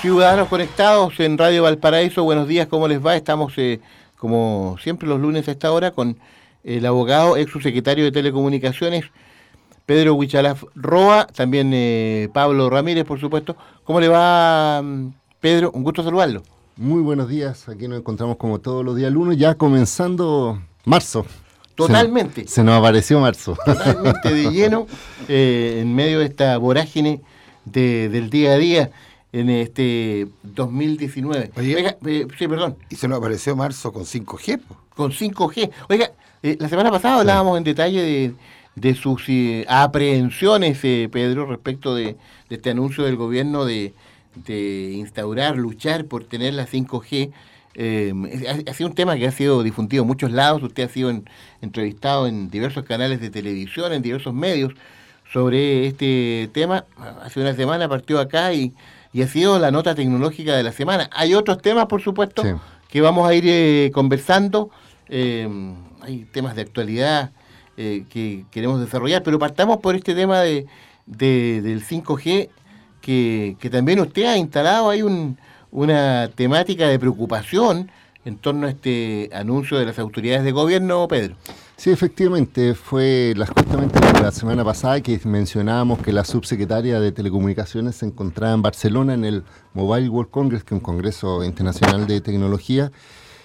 Ciudadanos conectados en Radio Valparaíso, buenos días, ¿cómo les va? Estamos, eh, como siempre, los lunes a esta hora con el abogado, ex subsecretario de Telecomunicaciones, Pedro Huichalaf Roa, también eh, Pablo Ramírez, por supuesto. ¿Cómo le va, mm, Pedro? Un gusto saludarlo. Muy buenos días, aquí nos encontramos como todos los días lunes, ya comenzando marzo. Totalmente. Se, nos apareció marzo. Totalmente de lleno, eh, en medio de esta vorágine del día a día en este 2019. Oiga, eh, sí, perdón. Y se nos apareció marzo con 5G. Con 5G. Oiga, eh, la semana pasada hablábamos en detalle de, sus eh, aprehensiones, Pedro, respecto de, este anuncio del gobierno de, instaurar, luchar por tener la 5G. ha, sido un tema que ha sido difundido en muchos lados. Usted ha sido entrevistado en diversos canales de televisión, en diversos medios sobre este tema. Hace una semana partió acá y y ha sido la nota tecnológica de la semana. Hay otros temas, por supuesto, que vamos a ir eh, conversando. Eh, hay temas de actualidad eh, que queremos desarrollar, pero partamos por este tema de, del 5G, que, que, también usted ha instalado. Hay un, una temática de preocupación en torno a este anuncio de las autoridades de gobierno, Pedro. Sí, efectivamente, fue justamente la semana pasada que mencionábamos que la subsecretaria de Telecomunicaciones se encontraba en Barcelona en el Mobile World Congress, que es un congreso internacional de tecnología,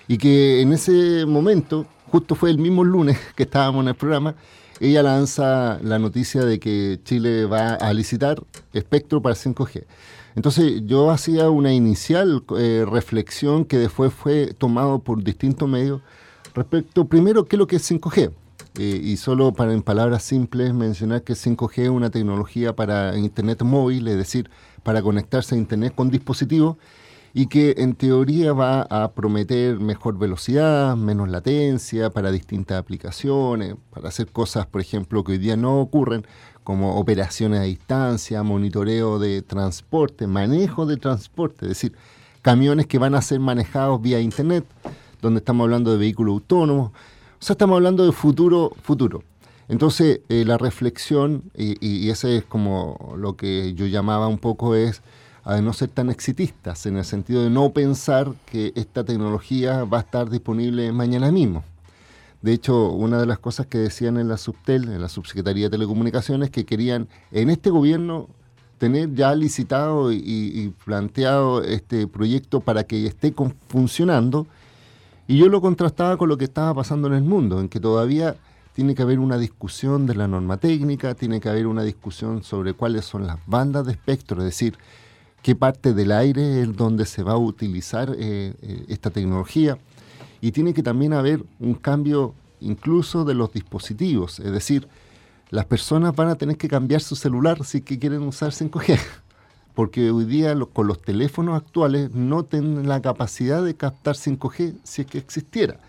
y que en ese momento, justo fue el mismo lunes que estábamos en el programa, ella lanza la noticia de que Chile va a licitar espectro para 5G. Entonces yo hacía una inicial eh, reflexión que después fue tomado por distintos medios Respecto, primero, ¿qué es lo que es 5G? Eh, y solo para en palabras simples mencionar que 5G es una tecnología para Internet móvil, es decir, para conectarse a Internet con dispositivos y que en teoría va a prometer mejor velocidad, menos latencia para distintas aplicaciones, para hacer cosas, por ejemplo, que hoy día no ocurren, como operaciones a distancia, monitoreo de transporte, manejo de transporte, es decir, camiones que van a ser manejados vía Internet donde estamos hablando de vehículos autónomos. O sea, estamos hablando de futuro, futuro. Entonces, eh, la reflexión, y, ese es como lo que yo llamaba un poco, es a no ser tan exitistas, en el sentido de no pensar que esta tecnología va a estar disponible mañana mismo. De hecho, una de las cosas que decían en la Subtel, en la Subsecretaría de Telecomunicaciones, que querían en este gobierno tener ya licitado y, y planteado este proyecto para que esté funcionando y yo lo contrastaba con lo que estaba pasando en el mundo, en que todavía tiene que haber una discusión de la norma técnica, tiene que haber una discusión sobre cuáles son las bandas de espectro, es decir, qué parte del aire es donde se va a utilizar eh, eh, esta tecnología. Y tiene que también haber un cambio incluso de los dispositivos, es decir, las personas van a tener que cambiar su celular si que quieren usar 5G porque hoy día con los teléfonos actuales no tienen la capacidad de captar 5G si es que existiera.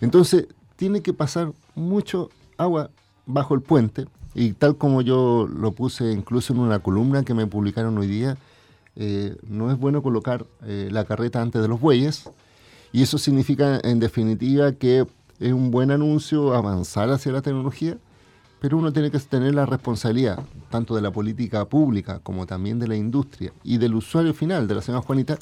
Entonces, tiene que pasar mucho agua bajo el puente, y tal como yo lo puse incluso en una columna que me publicaron hoy día, eh, no es bueno colocar eh, la carreta antes de los bueyes, y eso significa en definitiva que es un buen anuncio avanzar hacia la tecnología, pero uno tiene que tener la responsabilidad, tanto de la política pública como también de la industria y del usuario final, de la señora Juanita,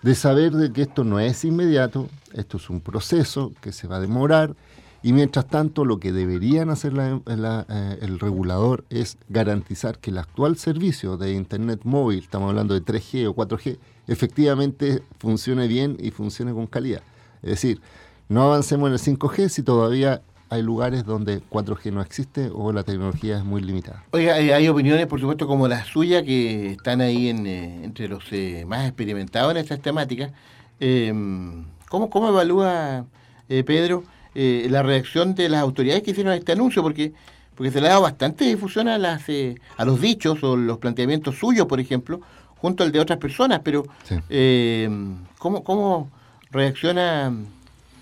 de saber de que esto no es inmediato, esto es un proceso que se va a demorar y mientras tanto lo que deberían hacer eh, el regulador es garantizar que el actual servicio de Internet móvil, estamos hablando de 3G o 4G, efectivamente funcione bien y funcione con calidad. Es decir, no avancemos en el 5G si todavía hay lugares donde 4G no existe o la tecnología es muy limitada. Oiga, eh, hay opiniones, por supuesto, como la suya, que están ahí en, eh, entre los eh, más experimentados en estas temáticas. Em, ¿cómo, ¿Cómo evalúa, Pedro, la reacción de las autoridades que hicieron este anuncio? Porque porque se le ha dado bastante difusión a, las, a los dichos o los planteamientos suyos, por ejemplo, junto al de otras personas, pero em, ¿cómo, ¿cómo reacciona,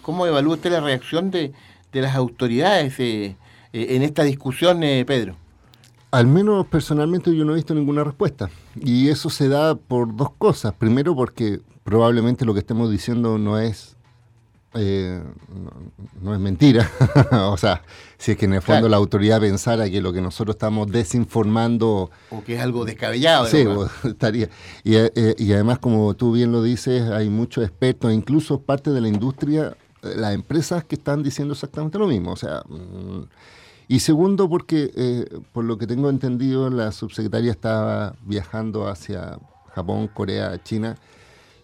cómo evalúa usted la reacción de, de las autoridades eh, eh, en esta discusión, eh, Pedro? Al menos personalmente yo no he visto ninguna respuesta. Y eso se da por dos cosas. Primero porque probablemente lo que estemos diciendo no es eh, no, es mentira. o sea, si es que en el fondo la autoridad pensara que lo que nosotros estamos desinformando... O que es algo descabellado. Sí, estaría. Y, eh, y, además, como tú bien lo dices, hay muchos expertos, incluso parte de la industria, las empresas que están diciendo exactamente lo mismo. O sea... Mm, y segundo, porque por lo que tengo entendido, la subsecretaria estaba viajando hacia Japón, Corea, China,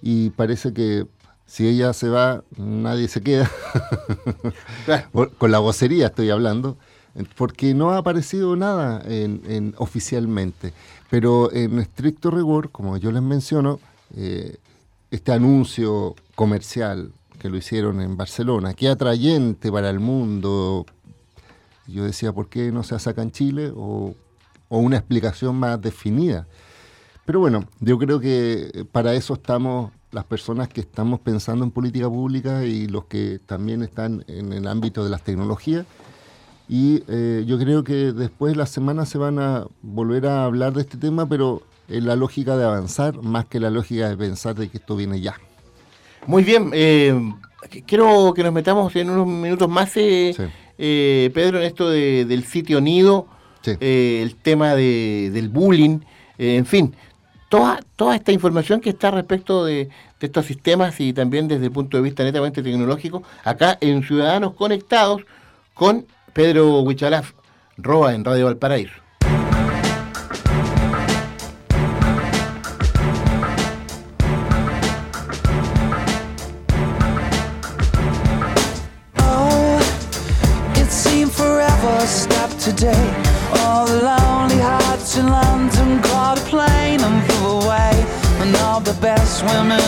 y parece que si ella se va, nadie se queda. Con la vocería estoy hablando, porque no ha aparecido nada en, oficialmente. Pero en estricto rigor, como yo les menciono, eh, este anuncio comercial que lo hicieron en Barcelona, qué atrayente para el mundo. Yo decía, ¿por qué no se saca en Chile? O, o una explicación más definida. Pero bueno, yo creo que para eso estamos las personas que estamos pensando en política pública y los que también están en el ámbito de las tecnologías. Y eh, yo creo que después las semanas se van a volver a hablar de este tema, pero en la lógica de avanzar más que la lógica de pensar de que esto viene ya. Muy bien, eh, quiero que nos metamos en unos minutos más, eh, Pedro, en esto del sitio nido, el tema del bullying, en fin, toda, toda esta información que está respecto de, estos sistemas y también desde el punto de vista netamente tecnológico, acá en Ciudadanos Conectados con Pedro Huichalaf, Roa en Radio Valparaíso.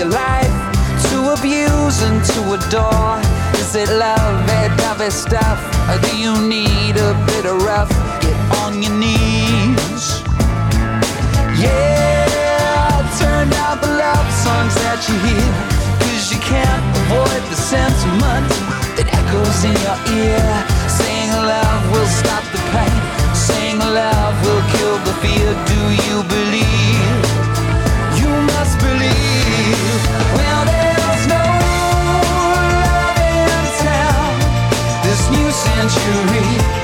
your life to abuse and to adore. Is it love, that dovey stuff? Or do you need a bit of rough? Get on your knees. Yeah, turn down the love songs that you hear. Cause you can't avoid the sentiment that echoes in your ear. Saying love will stop the pain. Saying love will kill the fear. Do you believe? Century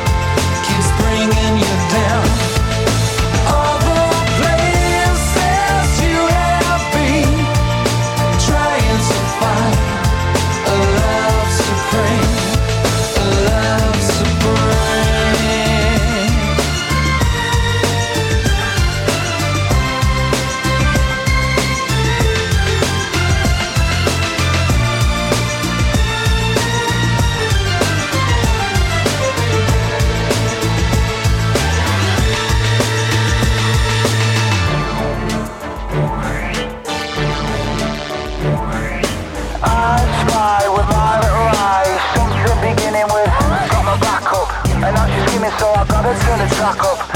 fuck Krakow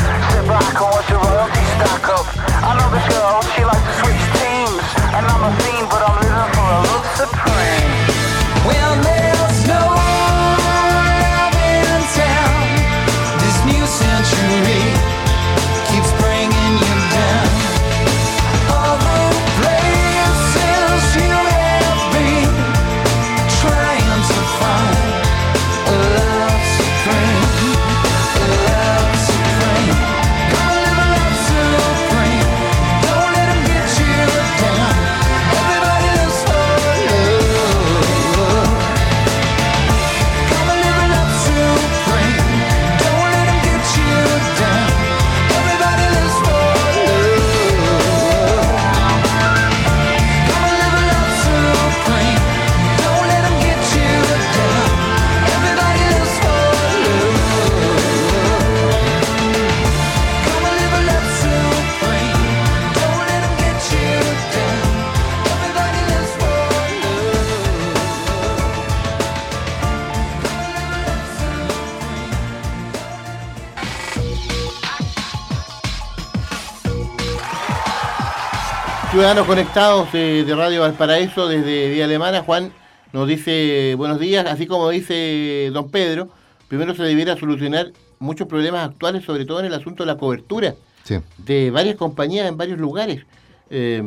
Ciudadanos conectados de, de Radio Valparaíso desde Vía Alemana, Juan nos dice buenos días, así como dice don Pedro, primero se debiera solucionar muchos problemas actuales, sobre todo en el asunto de la cobertura Sí. de varias compañías en varios lugares. Eh,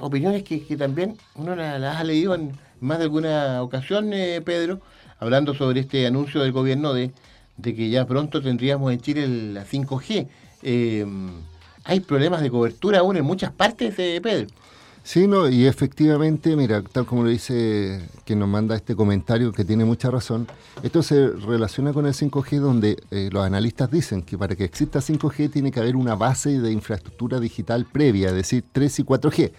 opiniones que, que también uno la- las ha leído en más de alguna ocasión, eh, Pedro, hablando sobre este anuncio del gobierno de, de que ya pronto tendríamos en Chile la 5G. Eh, hay problemas de cobertura aún en muchas partes, eh, Pedro. Sí, no, y efectivamente, mira, tal como lo dice quien nos manda este comentario, que tiene mucha razón, esto se relaciona con el 5G, donde eh, los analistas dicen que para que exista 5G tiene que haber una base de infraestructura digital previa, es decir, 3 y 4G.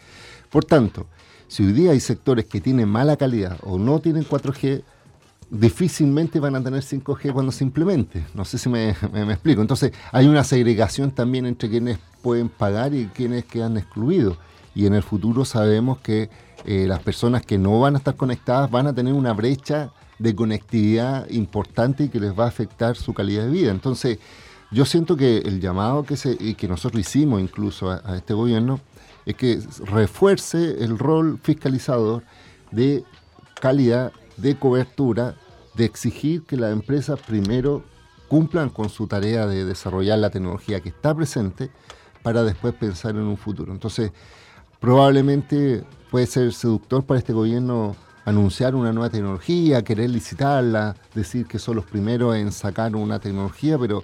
Por tanto, si hoy día hay sectores que tienen mala calidad o no tienen 4G, difícilmente van a tener 5G cuando se implemente. No sé si me, explico. Entonces, hay una segregación también entre quienes pueden pagar y quienes quedan excluidos. Y en el futuro sabemos que eh, las personas que no van a estar conectadas van a tener una brecha de conectividad importante y que les va a afectar su calidad de vida. Entonces, yo siento que el llamado que, se, y que nosotros hicimos incluso a, a este gobierno es que refuerce el rol fiscalizador de calidad, de cobertura, de exigir que las empresas primero cumplan con su tarea de desarrollar la tecnología que está presente para después pensar en un futuro. Entonces, probablemente puede ser seductor para este gobierno anunciar una nueva tecnología, querer licitarla, decir que son los primeros en sacar una tecnología, pero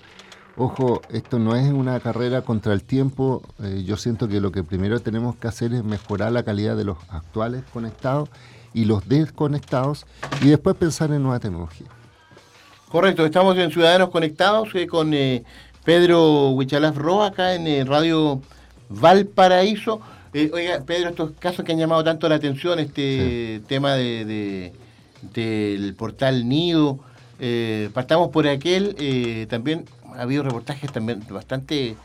ojo, esto no es una carrera contra el tiempo. Eh, yo siento que lo que primero tenemos que hacer es mejorar la calidad de los actuales conectados y los desconectados y después pensar en nueva tecnología. Correcto, estamos en Ciudadanos Conectados eh, con eh, Pedro Huichalaf Roa acá en eh, Radio Valparaíso. Oiga, Pedro, estos casos que han llamado tanto la atención, este tema de, de- del portal Nido, partamos por aquel, también ha habido reportajes también bastante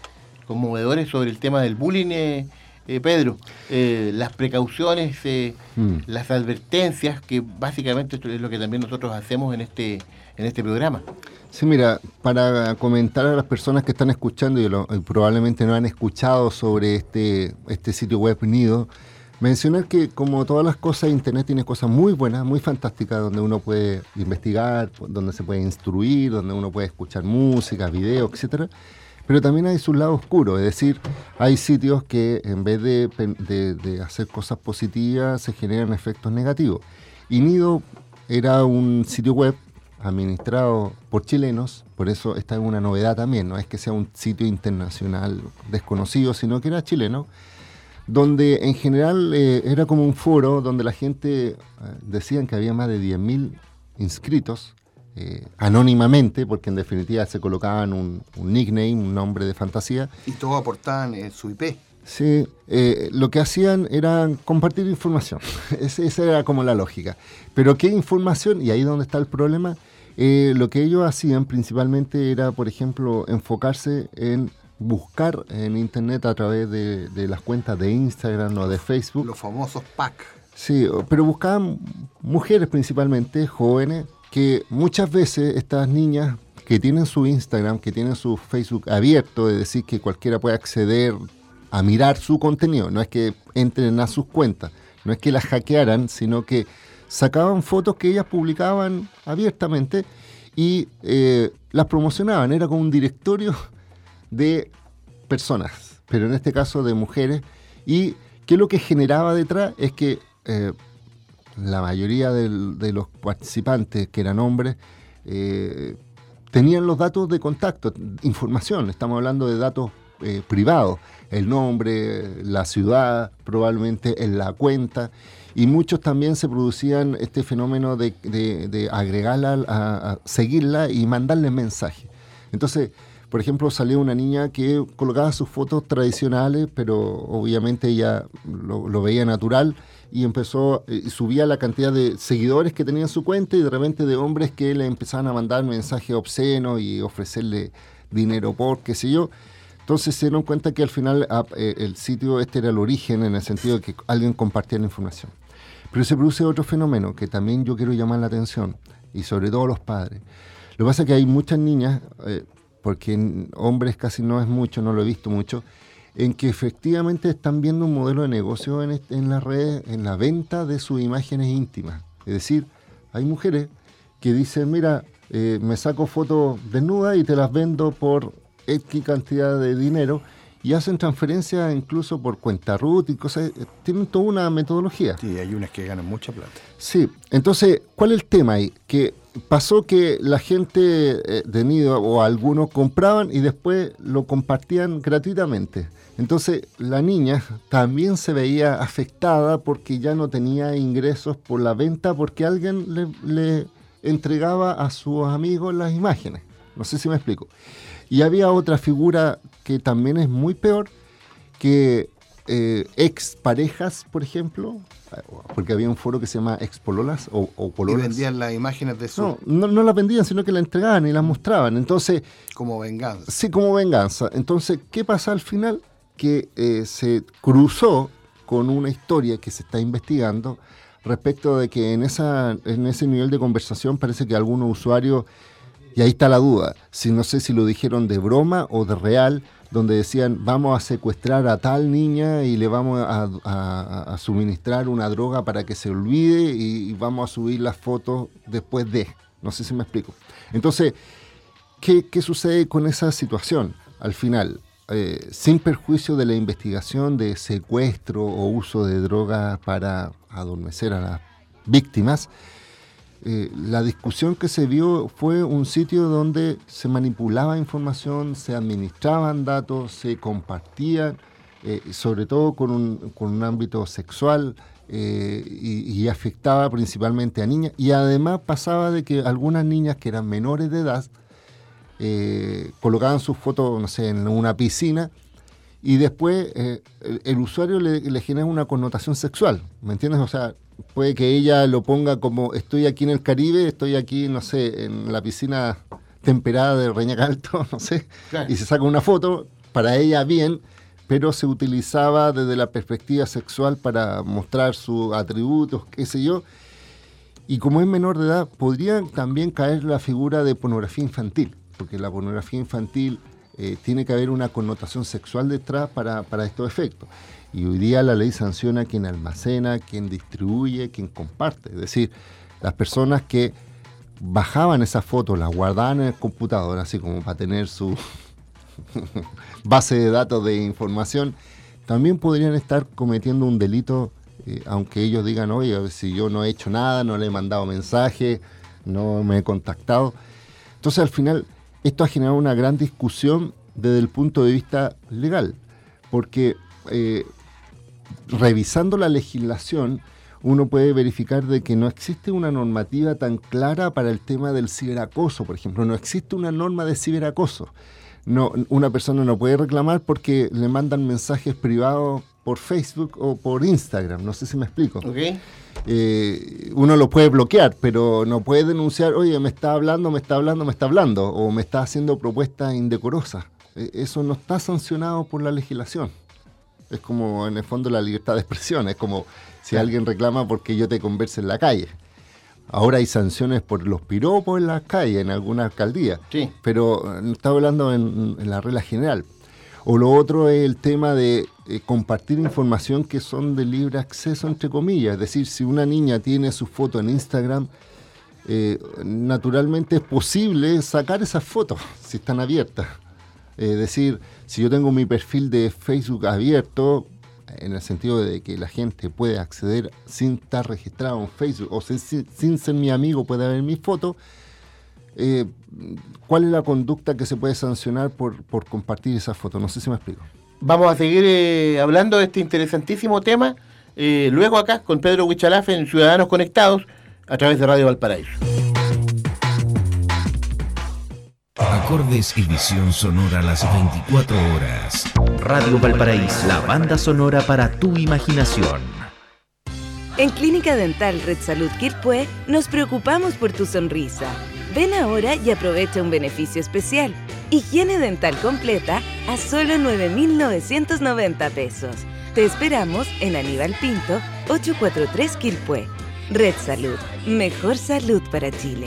conmovedores sobre el tema del bullying, eh, Pedro, Eh, las precauciones, eh, Mm. las advertencias, que básicamente esto es lo que también nosotros hacemos en este, en este programa. Sí, mira, para comentar a las personas que están escuchando y, lo- y probablemente no han escuchado sobre este, este sitio web Nido, mencionar que como todas las cosas, Internet tiene cosas muy buenas, muy fantásticas, donde uno puede investigar, donde se puede instruir, donde uno puede escuchar música, videos, etcétera. Pero también hay su lado oscuro, es decir, hay sitios que en vez de, de hacer cosas positivas se generan efectos negativos. Y Nido era un sitio web administrado por chilenos, por eso esta es una novedad también, no es que sea un sitio internacional desconocido, sino que era chileno, donde en general eh, era como un foro donde la gente eh, decían que había más de 10.000 inscritos eh, anónimamente, porque en definitiva se colocaban un, un nickname, un nombre de fantasía, Y todos aportaban eh, su IP. Sí, eh, lo que hacían era compartir información. Esa era como la lógica. Pero ¿qué información? Y ahí es donde está el problema. Eh, lo que ellos hacían principalmente era, por ejemplo, enfocarse en buscar en Internet a través de, de las cuentas de Instagram o de Facebook. Los famosos pack. Sí, pero buscaban mujeres principalmente, jóvenes, que muchas veces estas niñas que tienen su Instagram, que tienen su Facebook abierto, es decir, que cualquiera puede acceder a mirar su contenido, no es que entren a sus cuentas, no es que las hackearan, sino que sacaban fotos que ellas publicaban abiertamente y eh, las promocionaban, era como un directorio de personas, pero en este caso de mujeres, y que lo que generaba detrás es que eh, la mayoría de los participantes, que eran hombres, eh, tenían los datos de contacto, información, estamos hablando de datos eh, privados, el nombre, la ciudad, probablemente en la cuenta, y muchos también se producían este fenómeno de, agregarla, a, seguirla y mandarle mensajes. Entonces, por ejemplo, salió una niña que colocaba sus fotos tradicionales, pero obviamente ella lo veía natural y empezó, eh, subía la cantidad de seguidores que tenía en su cuenta y de repente de hombres que le empezaban a mandar mensajes obscenos y ofrecerle dinero por, qué sé yo. Entonces se dieron cuenta que al final ah, eh, el sitio este era el origen en el sentido de que alguien compartía la información. Pero se produce otro fenómeno que también yo quiero llamar la atención, y sobre todo los padres. Lo que pasa es que hay muchas niñas, eh, porque hombres casi no es mucho, no lo he visto mucho, en que efectivamente están viendo un modelo de negocio en, en las redes, en la venta de sus imágenes íntimas. Es decir, hay mujeres que dicen, mira, eh, me saco fotos desnudas y te las vendo por X cantidad de dinero y hacen transferencias incluso por cuenta root y cosas, eh, tienen toda una metodología. Sí, hay unas que ganan mucha plata. Sí, entonces, ¿cuál es el tema ahí? Que pasó que la gente eh, de Nido o algunos compraban y después lo compartían gratuitamente. Entonces la niña también se veía afectada porque ya no tenía ingresos por la venta porque alguien le, entregaba a sus amigos las imágenes. No sé si me explico. Y había otra figura que también es muy peor, que eh, ex parejas, por ejemplo, porque había un foro que se llama Expololas o, o Pololas. Y vendían las imágenes de su... No, no, no las vendían, sino que las entregaban y las mostraban. Entonces... Como venganza. Sí, como venganza. Entonces, ¿qué pasa al final? Que eh, se cruzó con una historia que se está investigando respecto de que en, esa, en ese nivel de conversación parece que algunos usuarios, y ahí está la duda, si no sé si lo dijeron de broma o de real, donde decían vamos a secuestrar a tal niña y le vamos a, suministrar una droga para que se olvide y, vamos a subir las fotos después de. No sé si me explico. Entonces, ¿qué, sucede con esa situación? Al final, eh, sin perjuicio de la investigación de secuestro o uso de drogas para adormecer a las víctimas, eh, la discusión que se vio fue un sitio donde se manipulaba información, se administraban datos, se compartían, eh, sobre todo con un, con un, ámbito sexual y, afectaba principalmente a niñas. Y además pasaba de que algunas niñas que eran menores de edad colocaban sus fotos, no sé, en una piscina y después el, usuario le, le genera una connotación sexual, ¿me entiendes? O sea, puede que ella lo ponga como estoy aquí en el Caribe, estoy aquí, no sé, en la piscina temperada de Reñacalto, no sé, y se saca una foto, para ella bien, pero se utilizaba desde la perspectiva sexual para mostrar sus atributos, qué sé yo. Y como es menor de edad, podría también caer la figura de pornografía infantil, porque la pornografía infantil eh, tiene que haber una connotación sexual detrás para, para estos efectos. Y hoy día la ley sanciona quien almacena, quien distribuye, quien comparte. Es decir, las personas que bajaban esas fotos, las guardaban en el computador, así como para tener su base de datos de información, también podrían estar cometiendo un delito, eh, aunque ellos digan, oye, si yo no he hecho nada, no le he mandado mensaje, no me he contactado. Entonces, al final, esto ha generado una gran discusión desde el punto de vista legal, porque eh, revisando la legislación, uno puede verificar de que no existe una normativa tan clara para el tema del ciberacoso, por ejemplo, no existe una norma de ciberacoso. No, una persona no puede reclamar porque le mandan mensajes privados por Facebook o por Instagram, no sé si me explico. Eh, uno lo puede bloquear, pero no puede denunciar, oye, me está hablando, me está hablando, me está hablando, o me está haciendo propuestas indecorosas. Eh, eso no está sancionado por la legislación. Es como en el fondo la libertad de expresión, es como si alguien reclama porque yo te converse en la calle. Ahora hay sanciones por los piropos en las calles, en alguna alcaldía, sí. pero no está hablando en, la regla general. O lo otro es el tema de eh, compartir información que son de libre acceso, entre comillas. Es decir, si una niña tiene su foto en Instagram, eh, naturalmente es posible sacar esas fotos si están abiertas. Es decir, si yo tengo mi perfil de Facebook abierto, en el sentido de que la gente puede acceder sin estar registrado en Facebook o sin, ser mi amigo puede ver mi foto, eh, ¿cuál es la conducta que se puede sancionar por, compartir esa foto? No sé si me explico. Vamos a seguir eh, hablando de este interesantísimo tema eh, luego acá con Pedro Huichalafe en Ciudadanos Conectados a través de Radio Valparaíso. Acordes y visión sonora a las 24 horas. Radio Valparaíso, la banda sonora para tu imaginación. En Clínica Dental Red Salud Quilpué nos preocupamos por tu sonrisa. Ven ahora y aprovecha un beneficio especial. Higiene dental completa a solo 9,990 pesos. Te esperamos en Aníbal Pinto, 843 Quilpué. Red Salud, mejor salud para Chile.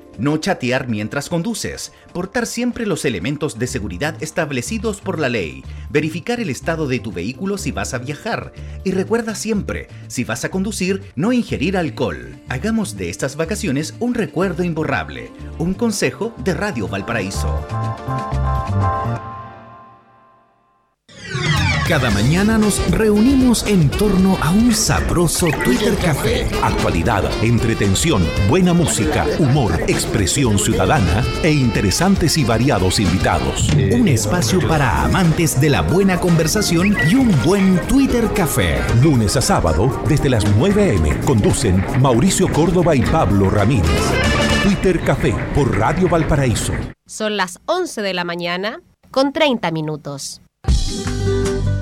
no chatear mientras conduces, portar siempre los elementos de seguridad establecidos por la ley, verificar el estado de tu vehículo si vas a viajar y recuerda siempre, si vas a conducir, no ingerir alcohol. Hagamos de estas vacaciones un recuerdo imborrable. Un consejo de Radio Valparaíso. Cada mañana nos reunimos en torno a un sabroso Twitter Café. Actualidad, entretención, buena música, humor, expresión ciudadana e interesantes y variados invitados. Un espacio para amantes de la buena conversación y un buen Twitter Café. Lunes a sábado, desde las 9 a.m. Conducen Mauricio Córdoba y Pablo Ramírez. Twitter Café por Radio Valparaíso. Son las 11 de la mañana con 30 minutos.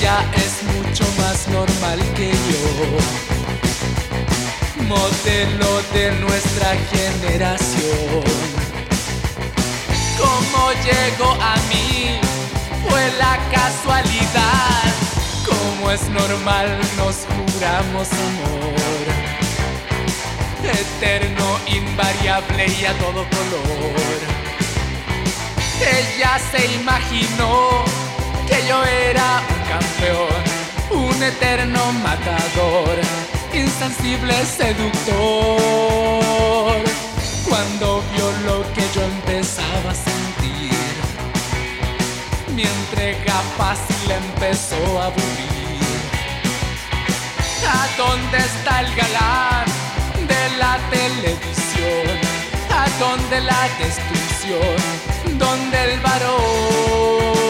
Ella es mucho más normal que yo. Modelo de nuestra generación. Como llegó a mí fue la casualidad. Como es normal nos juramos amor. Eterno, invariable y a todo color. Ella se imaginó que yo era un eterno matador, insensible seductor. Cuando vio lo que yo empezaba a sentir, mi entrega fácil empezó a aburrir. ¿A dónde está el galán de la televisión? ¿A dónde la destrucción? ¿Dónde el varón?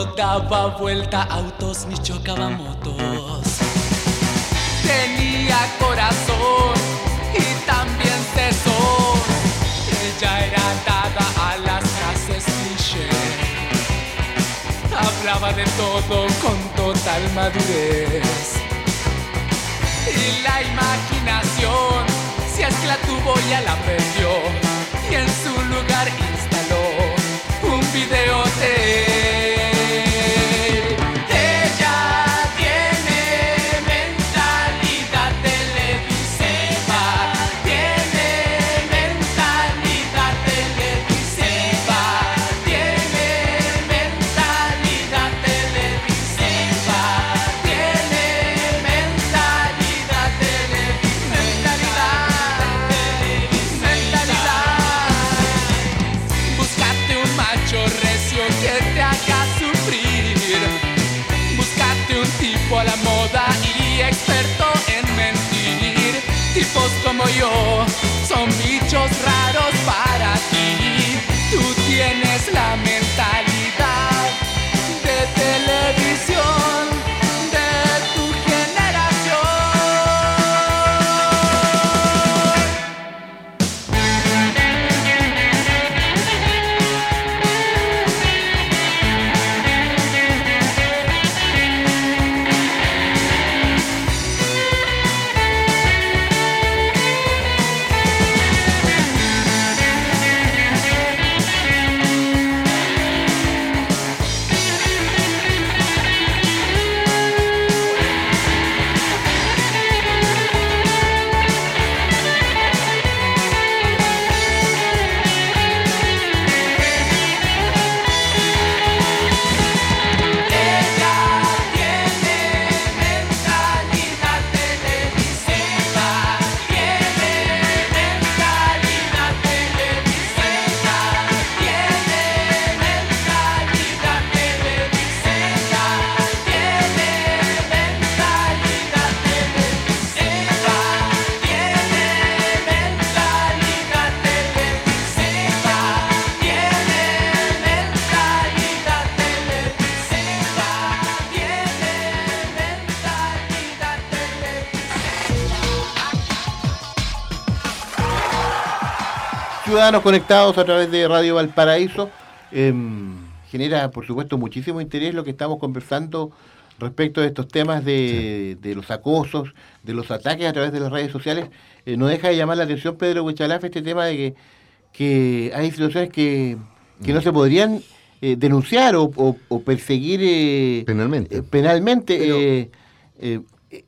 Daba vuelta autos ni chocaba motos. Tenía corazón y también tesón. Ella era dada a las frases cliché. Hablaba de todo con total madurez. Y la imaginación, si es que la tuvo ya la Ciudadanos conectados a través de Radio Valparaíso. em, genera, por supuesto, muchísimo interés lo que estamos conversando respecto de estos temas de, de los acosos, de los ataques a través de las redes sociales. Eh, no deja de llamar la atención, Pedro Huichalaf, este tema de que, que hay situaciones que, que no se podrían eh, denunciar o, o- o perseguir eh, Penalmente. penalmente. eh, eh, eh,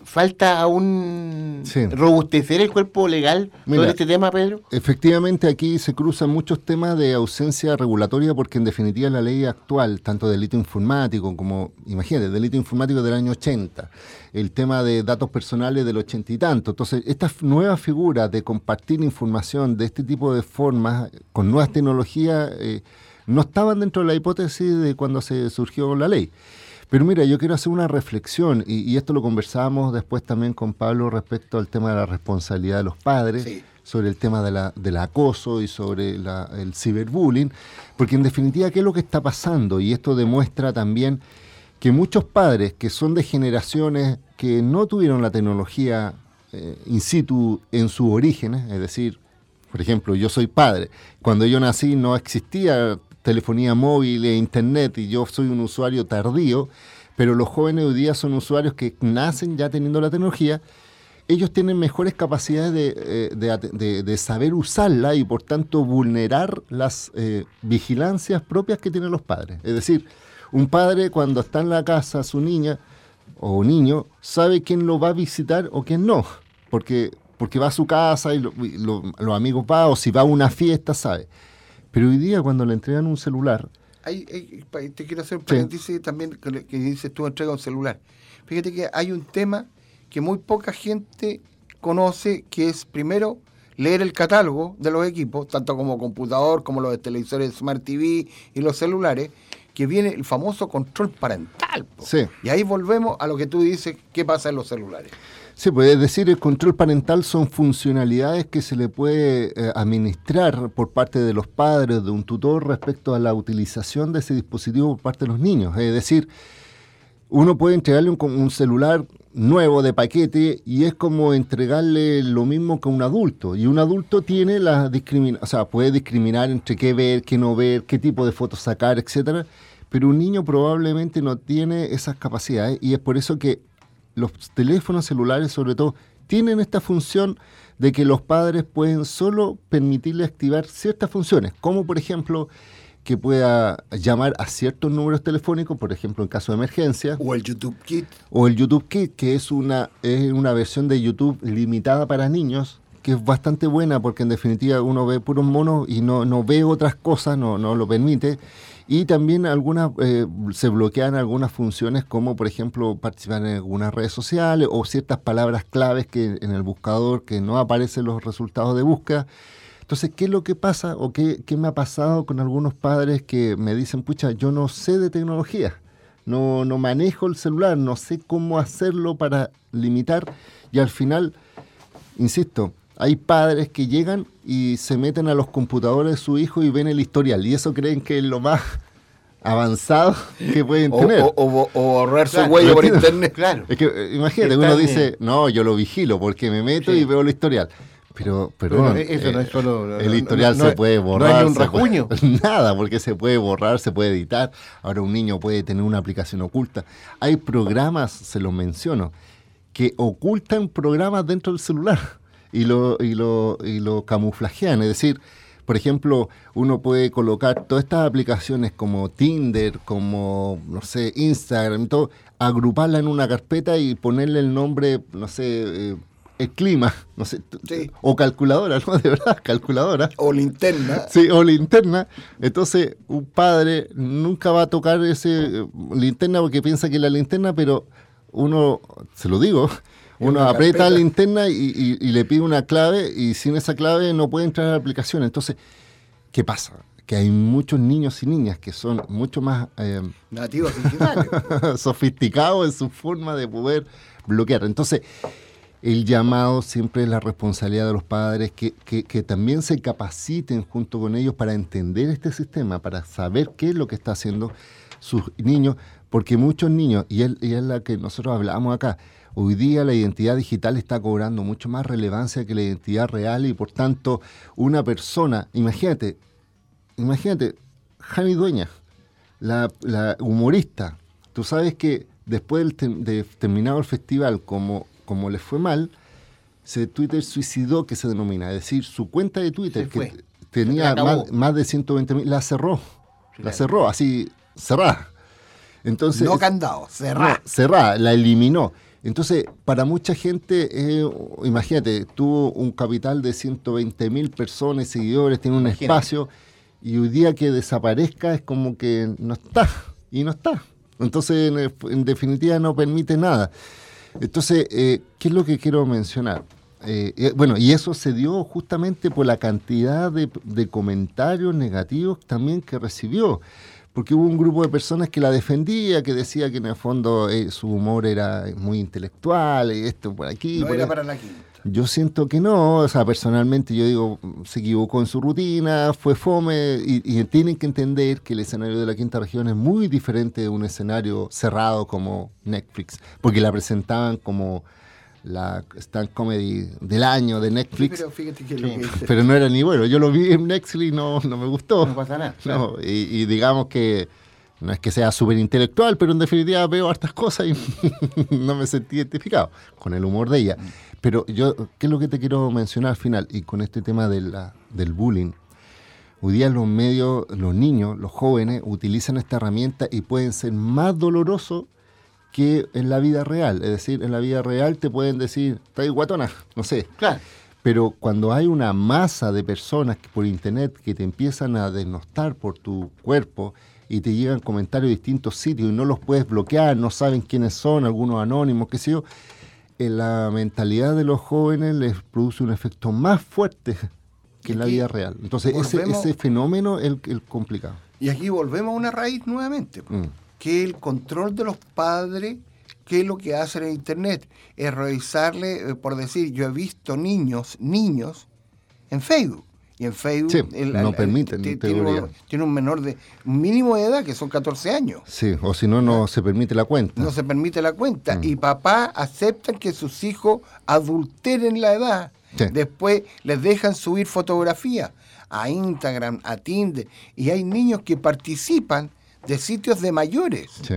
falta aún Sí. robustecer el cuerpo legal Mira, sobre este tema, Pedro. Efectivamente, aquí se cruzan muchos temas de ausencia regulatoria porque en definitiva la ley actual, tanto delito informático como, imagínate, delito informático del año 80, el tema de datos personales del 80 y tanto. Entonces, estas nuevas figuras de compartir información de este tipo de formas con nuevas tecnologías eh, no estaban dentro de la hipótesis de cuando se surgió la ley. Pero mira, yo quiero hacer una reflexión, y, y esto lo conversábamos después también con Pablo respecto al tema de la responsabilidad de los padres, sobre el tema de la, del acoso y sobre la- el ciberbullying, porque en definitiva, ¿qué es lo que está pasando? Y esto demuestra también que muchos padres que son de generaciones que no tuvieron la tecnología eh, in situ en sus orígenes, es decir, por ejemplo, yo soy padre. Cuando yo nací no existía telefonía móvil e internet y yo soy un usuario tardío, pero los jóvenes hoy día son usuarios que nacen ya teniendo la tecnología. Ellos tienen mejores capacidades de, eh, saber usarla y por tanto vulnerar las eh, vigilancias propias que tienen los padres. Es decir, un padre cuando está en la casa, su niña o niño, sabe quién lo va a visitar o quién no, porque, porque va a su casa y, lo- y lo- los amigos van, o si va a una fiesta, sabe. Pero hoy día cuando le entregan un celular, Hay- te quiero hacer un Sí. paréntesis también que, que dices tú entrega un celular. Fíjate que hay un tema que muy poca gente conoce, que es primero leer el catálogo de los equipos, tanto como computador, como los televisores Smart TV y los celulares, que viene el famoso control parental. Sí. Y ahí volvemos a lo que tú dices, qué pasa en los celulares. Sí, pues es decir, el control parental son funcionalidades que se le puede eh, administrar por parte de los padres, de un tutor, respecto a la utilización de ese dispositivo por parte de los niños. Es decir, uno puede entregarle un, un celular nuevo de paquete y es como entregarle lo mismo que un adulto. Y un adulto tiene la discriminación, o sea, puede discriminar entre qué ver, qué no ver, qué tipo de fotos sacar, etcétera. Pero un niño probablemente no tiene esas capacidades y es por eso que los teléfonos celulares, sobre todo, tienen esta función de que los padres pueden solo permitirle activar ciertas funciones, como por ejemplo que pueda llamar a ciertos números telefónicos, por ejemplo en caso de emergencia. O el YouTube Kit. O el YouTube Kit, que es una, es una versión de YouTube limitada para niños, que es bastante buena porque en definitiva uno ve puros monos y no, no ve otras cosas, no, no lo permite. Y también algunas eh, se bloquean algunas funciones como por ejemplo participar en algunas redes sociales o ciertas palabras claves que en el buscador que no aparecen los resultados de búsqueda. Entonces, ¿qué es lo que pasa o qué, qué me ha pasado con algunos padres que me dicen, pucha, yo no sé de tecnología, no, no manejo el celular, no sé cómo hacerlo para limitar y al final, insisto, Hay padres que llegan y se meten a los computadores de su hijo y ven el historial. Y eso creen que es lo más avanzado que pueden O, tener. o- o- o borrarse Claro, huello por internet. Claro. Es que eh, imagínate, uno dice, no, yo lo vigilo porque me meto Sí. y veo el historial. Pero, Pero perdón, eso no eh, es solo- no, el no, historial no se puede no borrar. hay un puede- rasguño. nada, porque se puede borrar, se puede editar. Ahora un niño puede tener una aplicación oculta. Hay programas, se los menciono, que ocultan programas dentro del celular y lo, y lo, y lo camuflajean. Es decir, por ejemplo, uno puede colocar todas estas aplicaciones como Tinder, como, no sé, Instagram, todo, agruparla en una carpeta y ponerle el nombre, no sé, eh, el clima, no sé, Sí. o calculadora, ¿no? De verdad, calculadora. O linterna. Sí, o linterna. Entonces, un padre nunca va a tocar ese eh, linterna porque piensa que es la linterna, pero uno, se lo digo, uno una aprieta la linterna y, y- y le pide una clave y sin esa clave no puede entrar a la aplicación. Entonces, ¿qué pasa? Que hay muchos niños y niñas que son mucho más eh, Nativos digitales. sofisticados en su forma de poder bloquear. Entonces, el llamado siempre es la responsabilidad de los padres que, que- que también se capaciten junto con ellos para entender este sistema, para saber qué es lo que está haciendo sus niños, porque muchos niños, y es, y es la que nosotros hablamos acá, hoy día la identidad digital está cobrando mucho más relevancia que la identidad real y por tanto una persona, imagínate, imagínate, Jani Dueña, la, la humorista, tú sabes que después tem- de terminado el festival, como, como le fue mal, se Twitter suicidó, que se denomina, es decir, su cuenta de Twitter, que tenía más, más de 120 mil, la cerró, la cerró, así, cerrada. Entonces, no candado, cerrado. no, cerrada, la eliminó. Entonces, para mucha gente, eh, imagínate, tuvo un capital de 120 mil personas, seguidores, tiene un Imagínate. espacio, y hoy día que desaparezca es como que no está, y no está. Entonces, en, en definitiva, no permite nada. Entonces, eh, ¿qué es lo que quiero mencionar? Eh, eh, bueno, y eso se dio justamente por la cantidad de, de comentarios negativos también que recibió, porque hubo un grupo de personas que la defendía, que decía que en el fondo eh, su humor era muy intelectual, y esto por aquí. No por era ahí. para la quinta. Yo siento que no, o sea, personalmente yo digo, se equivocó en su rutina, fue fome, y, y tienen que entender que el escenario de la quinta región es muy diferente de un escenario cerrado como Netflix, porque la presentaban como la stand comedy del año de Sí, Netflix, pero fíjate que Sí. lo que dice- pero no era ni bueno. Yo lo vi en Netflix y no, no me gustó. No pasa nada. No, y, y digamos que no es que sea súper intelectual, pero en definitiva veo hartas cosas y no me sentí identificado con el humor de ella. Pero yo, ¿qué es lo que te quiero mencionar al final? Y con este tema de la- del bullying. Hoy día los medios, los niños, los jóvenes utilizan esta herramienta y pueden ser más dolorosos que en la vida real. Es decir, en la vida real te pueden decir, está guatona, no sé, Claro. pero cuando hay una masa de personas que por internet que te empiezan a denostar por tu cuerpo y te llegan comentarios de distintos sitios y no los puedes bloquear, no saben quiénes son, algunos anónimos, qué sé yo, en la mentalidad de los jóvenes les produce un efecto más fuerte que en la vida real. Entonces ese, fenómeno es el, el complicado. Y aquí volvemos a una raíz nuevamente, Mm. Que el control de los padres, que es lo que hacen en Internet, es revisarle, eh, por decir, yo he visto niños, niños, en Facebook. Y en Facebook Sí, no permiten, ti- en tiene, un, tiene un menor de, mínimo de edad, que son 14 años. Sí, o si no, no se permite la cuenta. No se permite la cuenta. Mm. Y papá aceptan que sus hijos adulteren la edad. Sí. Después les dejan subir fotografías a Instagram, a Tinder. Y hay niños que participan de sitios de mayores. Sí.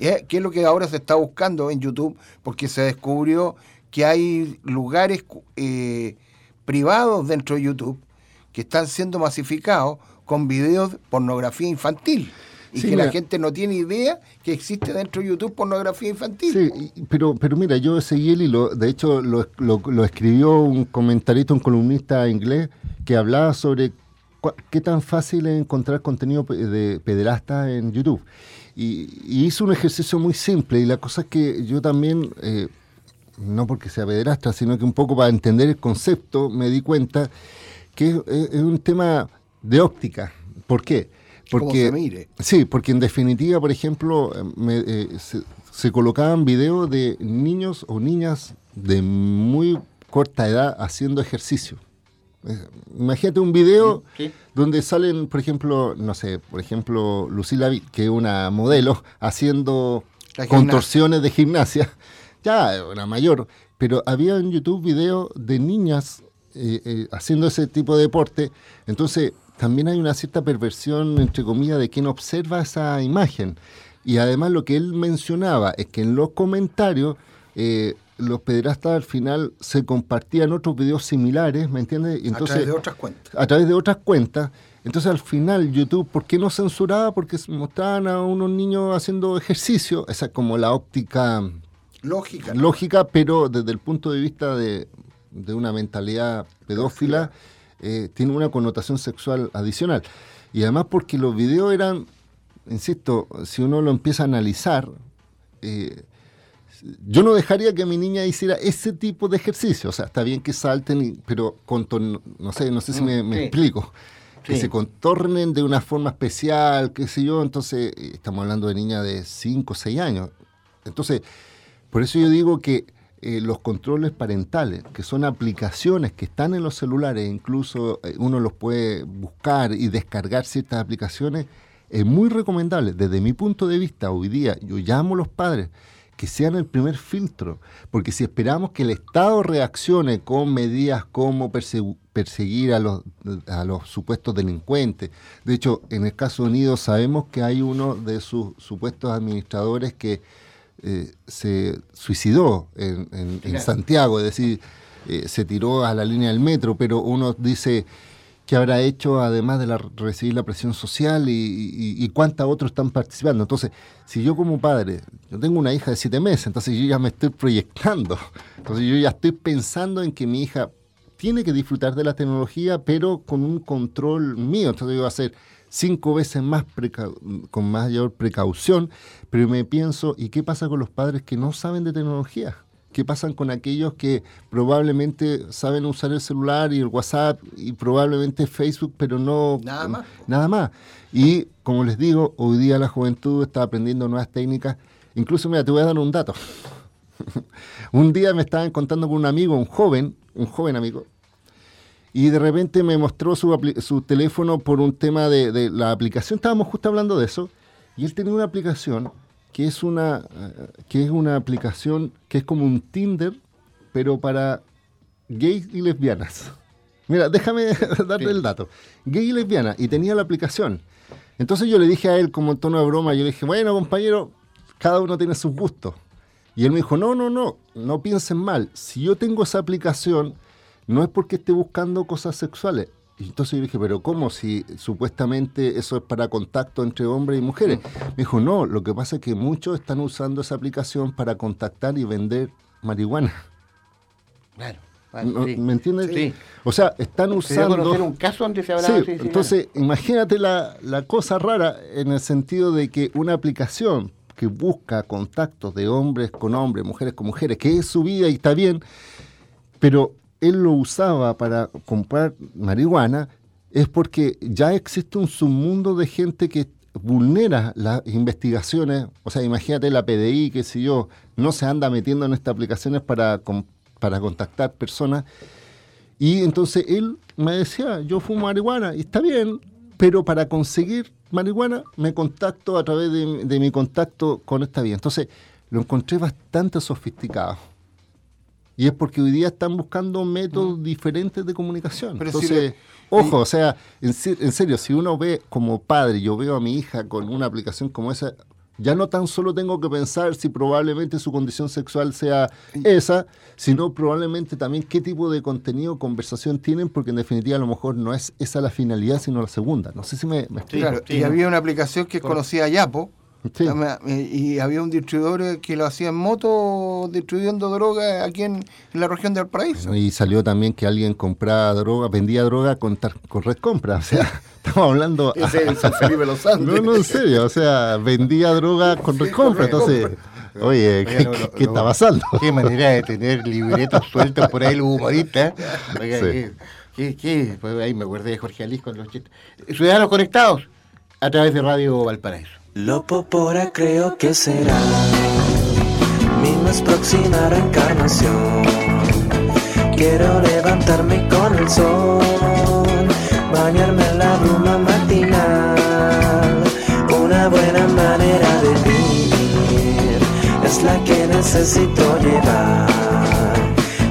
¿eh? que es lo que ahora se está buscando en YouTube, porque se descubrió que hay lugares eh, privados dentro de YouTube que están siendo masificados con videos de pornografía infantil. Y Sí, que la gente no tiene idea que existe dentro de YouTube pornografía infantil. Sí, y- pero, pero mira, yo seguí el hilo, de hecho lo, lo- lo escribió un comentarista, un columnista inglés, que hablaba sobre qué tan fácil es encontrar contenido de pederasta en YouTube. Y, y hizo un ejercicio muy simple, y la cosa es que yo también, eh, no porque sea pederasta, sino que un poco para entender el concepto, me di cuenta que es, un tema de óptica. ¿Por qué? Porque se mire. Sí, porque en definitiva, por ejemplo, me- eh, se, se colocaban videos de niños o niñas de muy corta edad haciendo ejercicio. Imagínate un video Sí. donde salen, por ejemplo, no sé, por ejemplo, Lucila, que es una modelo, haciendo contorsiones de gimnasia, ya era mayor, pero había en YouTube videos de niñas eh, eh, haciendo ese tipo de deporte, entonces también hay una cierta perversión, entre comillas, de quien observa esa imagen. Y además lo que él mencionaba es que en los comentarios eh, los pederastas al final se compartían otros videos similares, ¿me entiendes? Y a través de otras cuentas. a través de otras cuentas. Entonces al final YouTube, ¿por qué no censuraba? Porque mostraban a unos niños haciendo ejercicio, esa es como la óptica Lógica. lógica, pero desde el punto de vista de, de una mentalidad pedófila, eh, tiene una connotación sexual adicional. Y además porque los videos eran, insisto, si uno lo empieza a analizar, eh, yo no dejaría que mi niña hiciera ese tipo de ejercicio. O sea, está bien que salten, y- pero con ton- no sé, no sé si me, me sí. explico. Que Sí. se contornen de una forma especial, qué sé yo. Entonces, eh, estamos hablando de niñas de 5 o 6 años. Entonces, por eso yo digo que eh, los controles parentales, que son aplicaciones que están en los celulares, incluso eh, uno los puede buscar y descargar ciertas aplicaciones, es muy recomendable. Desde mi punto de vista, hoy día yo llamo a los padres que sean el primer filtro, porque si esperamos que el Estado reaccione con medidas como persegu- perseguir a los, a los supuestos delincuentes, de hecho, en el caso Unidos sabemos que hay uno de sus supuestos administradores que eh, se suicidó en, en- en Claro. Santiago, es decir, eh, se tiró a la línea del metro, pero uno dice qué habrá hecho además de la- recibir la presión social y, y, cuántos otros están participando. Entonces, si yo como padre, yo tengo una hija de siete meses, entonces yo ya me estoy proyectando, entonces yo ya estoy pensando en que mi hija tiene que disfrutar de la tecnología, pero con un control mío. Entonces yo voy a hacer cinco veces más con mayor precaución, pero me pienso, ¿y qué pasa con los padres que no saben de tecnología? ¿Qué pasa con aquellos que probablemente saben usar el celular y el WhatsApp y probablemente Facebook, pero no Nada más. Nada más. Y como les digo, hoy día la juventud está aprendiendo nuevas técnicas. Incluso, mira, te voy a dar un dato. un día me estaba encontrando con un amigo, un joven, un joven amigo, y de repente me mostró su teléfono por un tema de, de la aplicación. Estábamos justo hablando de eso. Y él tenía una aplicación que es una, eh, que es una aplicación que es como un Tinder, pero para gays y lesbianas. Mira, déjame darle el dato. Gay y lesbiana. Y tenía la aplicación. Entonces yo le dije a él como en tono de broma, yo le dije, bueno compañero, cada uno tiene sus gustos. Y él me dijo, no, no, no, no piensen mal. Si yo tengo esa aplicación, no es porque esté buscando cosas sexuales. Y entonces yo dije, pero ¿cómo? Si supuestamente eso es para contacto entre hombres y mujeres. Me dijo, no, lo que pasa es que muchos están usando esa aplicación para contactar y vender marihuana. Claro. claro, No, sí. ¿Me entiendes? Sí. O sea, están usando... conocer un caso donde se hablaba sí, entonces imagínate la, la cosa rara en el sentido de que una aplicación que busca contactos de hombres con hombres, mujeres con mujeres, que es su vida y está bien, pero él lo usaba para comprar marihuana, es porque ya existe un submundo de gente que vulnera las investigaciones, o sea, imagínate la PDI, qué sé yo, no se anda metiendo en estas aplicaciones para, para contactar personas, y entonces él me decía, yo fumo marihuana, y está bien, pero para conseguir marihuana me contacto a través de, de mi contacto con esta vía. Entonces lo encontré bastante sofisticado. Y es porque hoy día están buscando métodos diferentes de comunicación. Mm. Si Entonces, le- ojo, o sea, en, en serio, si uno ve como padre, yo veo a mi hija con una aplicación como esa, ya no tan solo tengo que pensar si probablemente su condición sexual sea esa, sino probablemente también qué tipo de contenido, conversación tienen, porque en definitiva a lo mejor no es esa la finalidad, sino la segunda. No sé si me, me explico. Claro, y había una aplicación que conocía Yapo. Sí. Y había un distribuidor eh, que lo hacía en moto distribuyendo droga aquí en, en la región del Paraíso. Bueno, y salió también que alguien compraba droga, vendía droga con, con red compra. O sea, estamos hablando. Ese es San Felipe Los Andes. No, no, en serio. O sea, vendía droga con red compra. Entonces, oye, ¿qué, qué está pasando? Qué manera de tener libretos sueltos por ahí los humoristas. Oiga, Sí. qué, qué, qué- pues ahí me acuerdo de Jorge Alís con los chistes. Ciudadanos conectados a través de Radio Valparaíso. Lo popora creo que será mi más próxima reencarnación. Quiero levantarme con el sol, bañarme en la bruma matinal. Una buena manera de vivir es la que necesito llevar.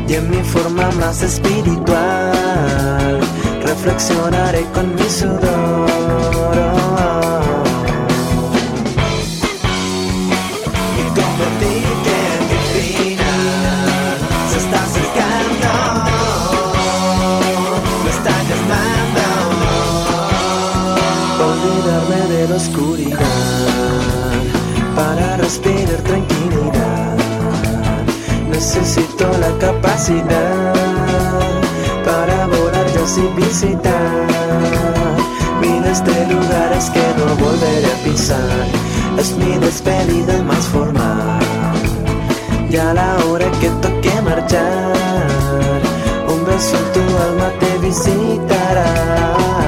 Y en mi forma más espiritual, reflexionaré con mi sudor. Necesito la capacidad para volar yo sin visitar miles de lugares que no volveré a pisar. Es mi despedida más formal. Ya la hora que toque marchar, un beso en tu alma te visitará.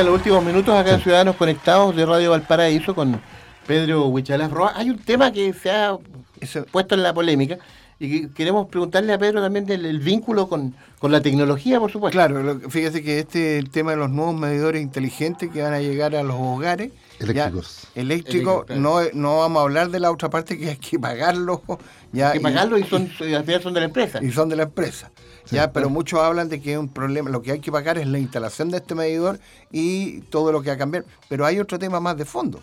Quedan los últimos minutos acá en Ciudadanos Conectados de Radio Valparaíso con Pedro Huichalaf Roa. Hay un tema que se ha puesto en la polémica y que queremos preguntarle a Pedro también del el vínculo con, con la tecnología, por supuesto. Claro, lo- fíjese que este el tema de los nuevos medidores inteligentes que van a llegar a los hogares. Eléctricos. Ya, claro. no, no vamos a hablar de la otra parte que hay que pagarlo. Ya, Hay que pagarlo y son, y al final son de la empresa. y son de la empresa. Ya, pero muchos hablan de que es un problema. Lo que hay que pagar es la instalación de este medidor y todo lo que va a cambiar. Pero hay otro tema más de fondo.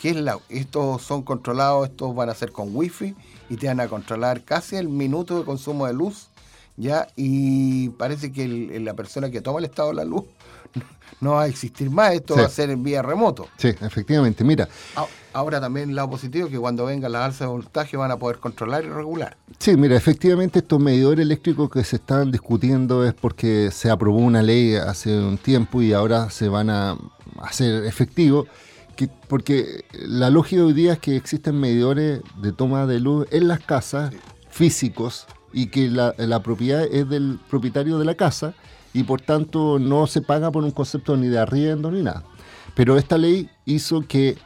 Que es la, estos son controlados, estos van a ser con wifi y te van a controlar casi el minuto de consumo de luz. ya Y parece que el- la persona que toma el estado de la luz no va a existir más. Esto Sí. va a ser en vía remoto. Sí, efectivamente. Mira, Ahora también el lado positivo que cuando venga la alza de voltaje van a poder controlar y regular. Sí, mira, efectivamente estos medidores eléctricos que se están discutiendo es porque se aprobó una ley hace un tiempo y ahora se van a hacer efectivos, que, porque la lógica hoy día es que existen medidores de toma de luz en las casas físicos y que la, la propiedad es del propietario de la casa y por tanto no se paga por un concepto ni de arriendo ni nada. Pero esta ley hizo que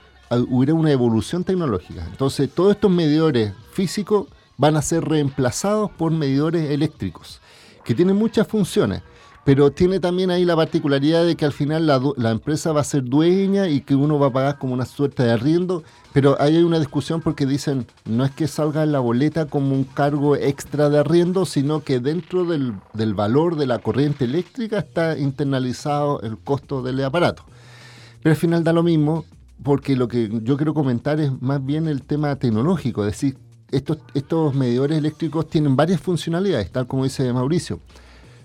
hubiera una evolución tecnológica. Entonces, todos estos medidores físicos van a ser reemplazados por medidores eléctricos, que tienen muchas funciones, pero tiene también ahí la particularidad de que al final la, la empresa va a ser dueña y que uno va a pagar como una suerte de arriendo, pero ahí hay una discusión porque dicen, no es que salga en la boleta como un cargo extra de arriendo, sino que dentro del, del valor de la corriente eléctrica está internalizado el costo del aparato. Pero al final da lo mismo, porque lo que yo quiero comentar es más bien el tema tecnológico, es decir, estos, estos medidores eléctricos tienen varias funcionalidades, tal como dice Mauricio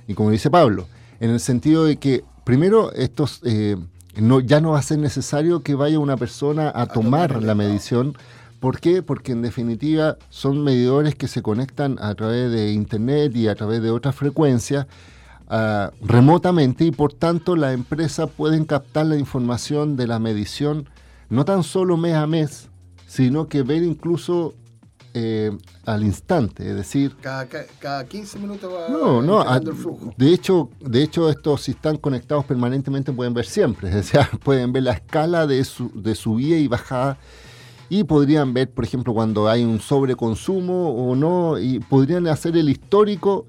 y como dice Pablo, en el sentido de que, primero, estos eh, no, ya no va a ser necesario que vaya una persona a, tomar la medición. ¿Por qué? Porque en definitiva son medidores que se conectan a través de Internet y a través de otras frecuencias ah, remotamente y por tanto la empresa pueden captar la información de la medición no tan solo mes a mes, sino que ver incluso eh, al instante, es decir, Cada, ca- cada 15 minutos va no, no. a- el flujo. de hecho, de hecho, estos si están conectados permanentemente pueden ver siempre. O sea, pueden ver la escala de, su, de subida y bajada. Y podrían ver, por ejemplo, cuando hay un sobreconsumo o no. Y podrían hacer el histórico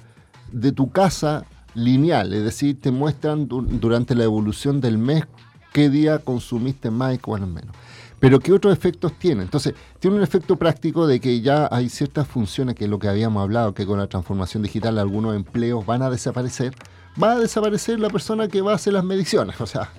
de tu casa lineal, es decir, te muestran du- durante la evolución del mes qué día consumiste más y cuál menos. Pero ¿qué otros efectos tiene? Entonces, tiene un efecto práctico de que ya hay ciertas funciones, que es lo que habíamos hablado, que con la transformación digital algunos empleos van a desaparecer. Va a desaparecer la persona que va a hacer las mediciones, o sea,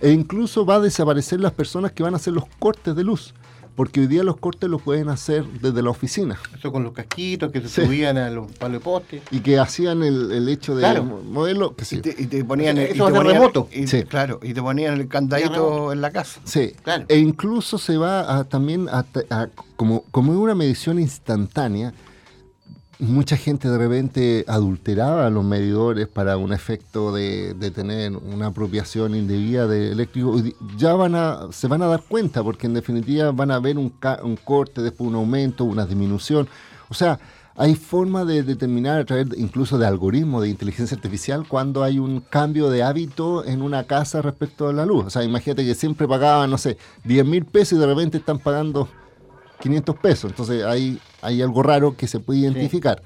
e incluso va a desaparecer las personas que van a hacer los cortes de luz, porque hoy día los cortes los pueden hacer desde la oficina. Eso con los casquitos que se Sí. subían a los palos de poste. Y que hacían el, el hecho de Claro. mo- modelo, que sí. Y te, y te ponían el, remoto. y- Sí. Claro, y te ponían el candadito en la casa. Sí, Claro. e incluso se va a, también a, a- como, como es una medición instantánea, mucha gente de repente adulteraba los medidores para un efecto de, de tener una apropiación indebida de eléctrico. Ya van a, se van a dar cuenta, porque en definitiva van a ver un, un corte, después un aumento, una disminución. O sea, hay forma de determinar a través incluso de algoritmos de inteligencia artificial cuando hay un cambio de hábito en una casa respecto a la luz. O sea, imagínate que siempre pagaban, no sé, 10 mil pesos y de repente están pagando 500 pesos. Entonces hay, hay algo raro que se puede identificar.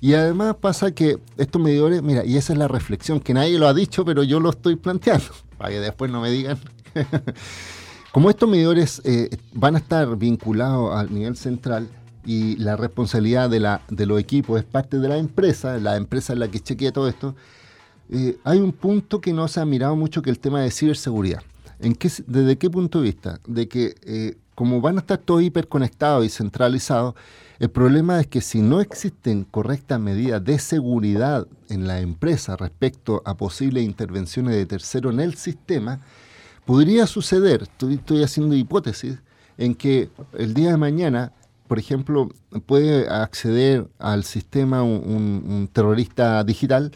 Y además pasa que estos medidores, mira, y esa es la reflexión, que nadie lo ha dicho, pero yo lo estoy planteando, para que después no me digan. Como estos medidores eh, van a estar vinculados al nivel central y la responsabilidad de, la, de los equipos es parte de la empresa, la empresa es la que chequea todo esto, eh, hay un punto que no se ha mirado mucho que el tema de ciberseguridad. ¿En qué, ¿Desde qué punto de vista? De que eh, como van a estar todos hiperconectados y centralizados, el problema es que si no existen correctas medidas de seguridad en la empresa respecto a posibles intervenciones de tercero en el sistema, podría suceder, estoy, haciendo hipótesis, en que el día de mañana, por ejemplo, puede acceder al sistema un terrorista digital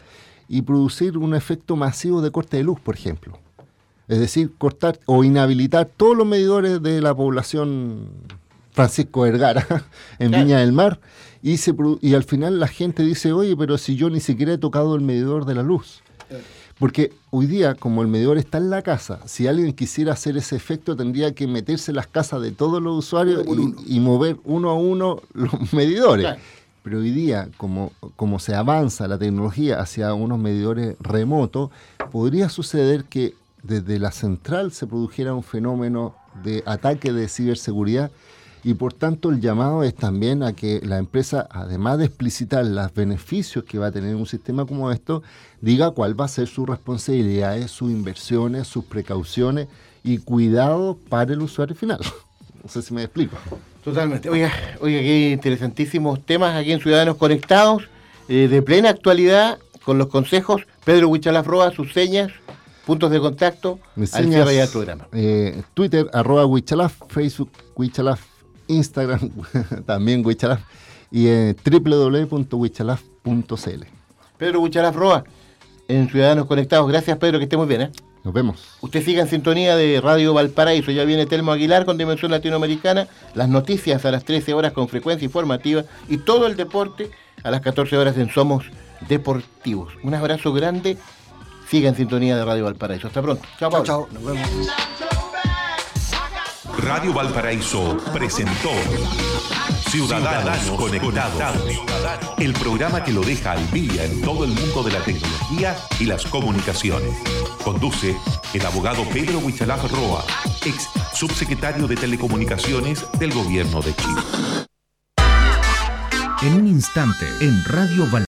y producir un efecto masivo de corte de luz, por ejemplo. Es decir, cortar o inhabilitar todos los medidores de la población Francisco Vergara en Claro. Viña del Mar y, se, produ- y al final la gente dice, oye, pero si yo ni siquiera he tocado el medidor de la luz. Porque hoy día, como el medidor está en la casa, si alguien quisiera hacer ese efecto, tendría que meterse en las casas de todos los usuarios y, y mover uno a uno los medidores. Claro. Pero hoy día, como, como se avanza la tecnología hacia unos medidores remotos, podría suceder que desde la central se produjera un fenómeno de ataque de ciberseguridad y por tanto el llamado es también a que la empresa, además de explicitar los beneficios que va a tener un sistema como esto, diga cuál va a ser sus responsabilidades, sus inversiones, sus precauciones y cuidado para el usuario final. No sé si me explico. Totalmente. Oiga, oiga, qué interesantísimos temas aquí en Ciudadanos Conectados, eh, de plena actualidad, con los consejos. Pedro Huichalaf Roa, sus señas, puntos de contacto, Mis al programa. eh, Twitter, arroba Huichalaf, Facebook, Huichalaf, Instagram, también Huichalaf, y eh, www.huichalaf.cl. Pedro Huichalaf Roa, en Ciudadanos Conectados. Gracias, Pedro, que esté muy bien. ¿eh? Nos vemos. Usted siga en sintonía de Radio Valparaíso. Ya viene Telmo Aguilar con Dimensión Latinoamericana. Las noticias a las 13 horas con frecuencia informativa. Y todo el deporte a las 14 horas en Somos Deportivos. Un abrazo grande. Siga en sintonía de Radio Valparaíso. Hasta pronto. Chao, Chao, Pablo. chao. Nos vemos. Radio Valparaíso presentó Ciudadanos Conectados. El programa que lo deja al día en todo el mundo de la tecnología y las comunicaciones. Conduce el abogado Pedro Huichalaf Roa, ex subsecretario de Telecomunicaciones del Gobierno de Chile. En un instante, en Radio Valparaíso.